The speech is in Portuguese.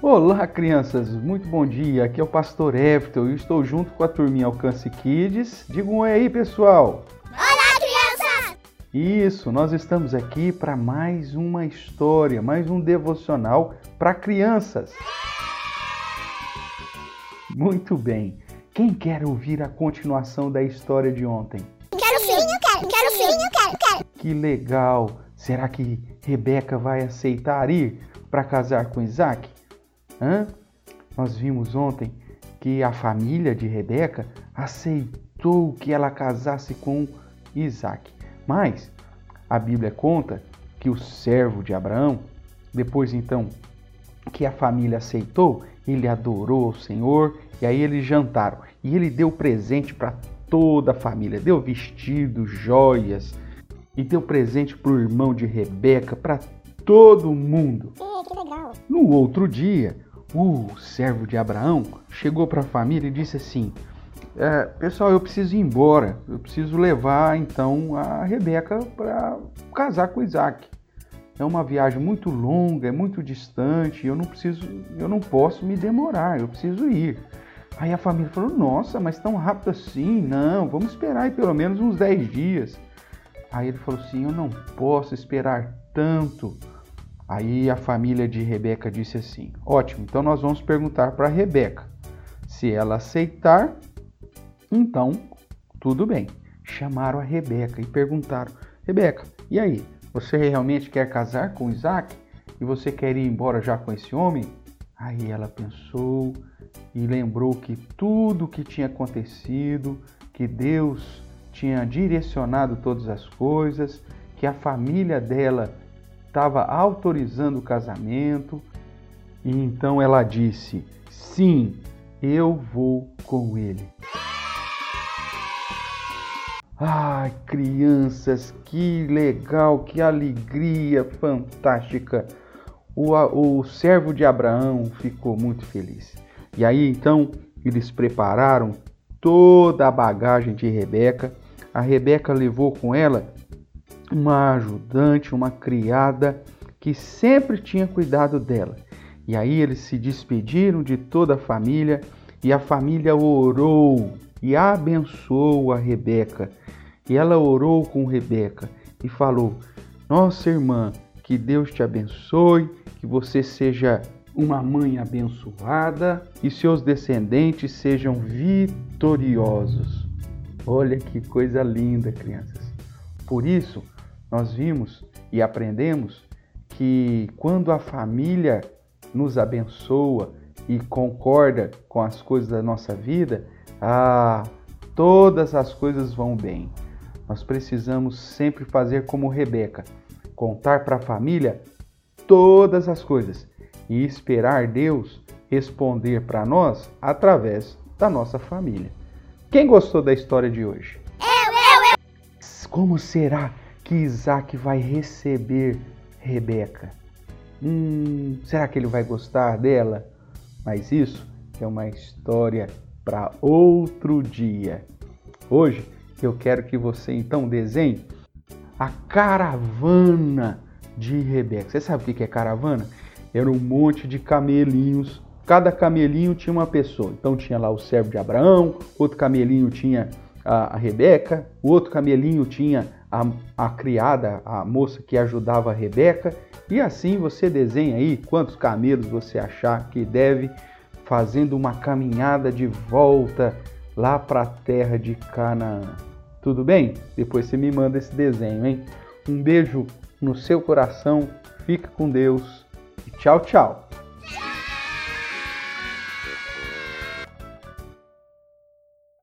Olá, crianças, muito bom dia. Aqui é o Pastor Everton e estou junto com a turminha Alcance Kids. Diga um oi aí, pessoal. Olá, crianças! Isso, nós estamos aqui para mais uma história, mais um devocional para crianças. Muito bem. Quem quer ouvir a continuação da história de ontem? Quero sim, eu quero, quero sim, eu quero, quero. Que legal! Será que Rebeca vai aceitar ir para casar com Isaac? Hã? Nós vimos ontem que a família de Rebeca aceitou que ela casasse com Isaac. Mas a Bíblia conta que o servo de Abraão, depois então que a família aceitou, ele adorou o Senhor e aí eles jantaram. E ele deu presente para toda a família, deu vestido, joias e deu presente para o irmão de Rebeca, para todo mundo. No outro dia, o servo de Abraão chegou para a família e disse assim: é, Pessoal, eu preciso ir embora, eu preciso levar então a Rebeca para casar com Isaac. É uma viagem muito longa, é muito distante, eu não preciso, eu não posso me demorar, eu preciso ir. Aí a família falou: Nossa, mas tão rápido assim? Não, vamos esperar aí pelo menos uns 10 dias. Aí ele falou assim: Eu não posso esperar tanto. Aí a família de Rebeca disse assim: Ótimo, então nós vamos perguntar para Rebeca. Se ela aceitar, então tudo bem. Chamaram a Rebeca e perguntaram: Rebeca, e aí? Você realmente quer casar com Isaac? E você quer ir embora já com esse homem? Aí ela pensou e lembrou que tudo que tinha acontecido, que Deus tinha direcionado todas as coisas, que a família dela estava autorizando o casamento. E então ela disse: Sim, eu vou com ele. Ai, crianças, que legal, que alegria fantástica. O, o servo de Abraão ficou muito feliz. E aí então eles prepararam toda a bagagem de Rebeca. A Rebeca levou com ela uma ajudante, uma criada que sempre tinha cuidado dela. E aí eles se despediram de toda a família e a família orou e abençoou a Rebeca. E ela orou com Rebeca e falou: Nossa irmã, que Deus te abençoe, que você seja uma mãe abençoada e seus descendentes sejam vitoriosos. Olha que coisa linda, crianças. Por isso, nós vimos e aprendemos que quando a família nos abençoa e concorda com as coisas da nossa vida, ah, todas as coisas vão bem. Nós precisamos sempre fazer como Rebeca, contar para a família todas as coisas e esperar Deus responder para nós através da nossa família. Quem gostou da história de hoje? Eu, eu, eu. Como será que Isaac vai receber Rebeca? Hum, será que ele vai gostar dela? Mas isso é uma história para outro dia. Hoje eu quero que você então desenhe a caravana de Rebeca. Você sabe o que é caravana? Era um monte de camelinhos. Cada camelinho tinha uma pessoa. Então tinha lá o servo de Abraão, outro camelinho tinha a, Rebeca, o outro camelinho tinha a, a criada, a moça que ajudava a Rebeca. E assim você desenha aí quantos camelos você achar que deve, fazendo uma caminhada de volta lá para a terra de Canaã. Tudo bem? Depois você me manda esse desenho, hein? Um beijo no seu coração, fica com Deus e tchau, tchau!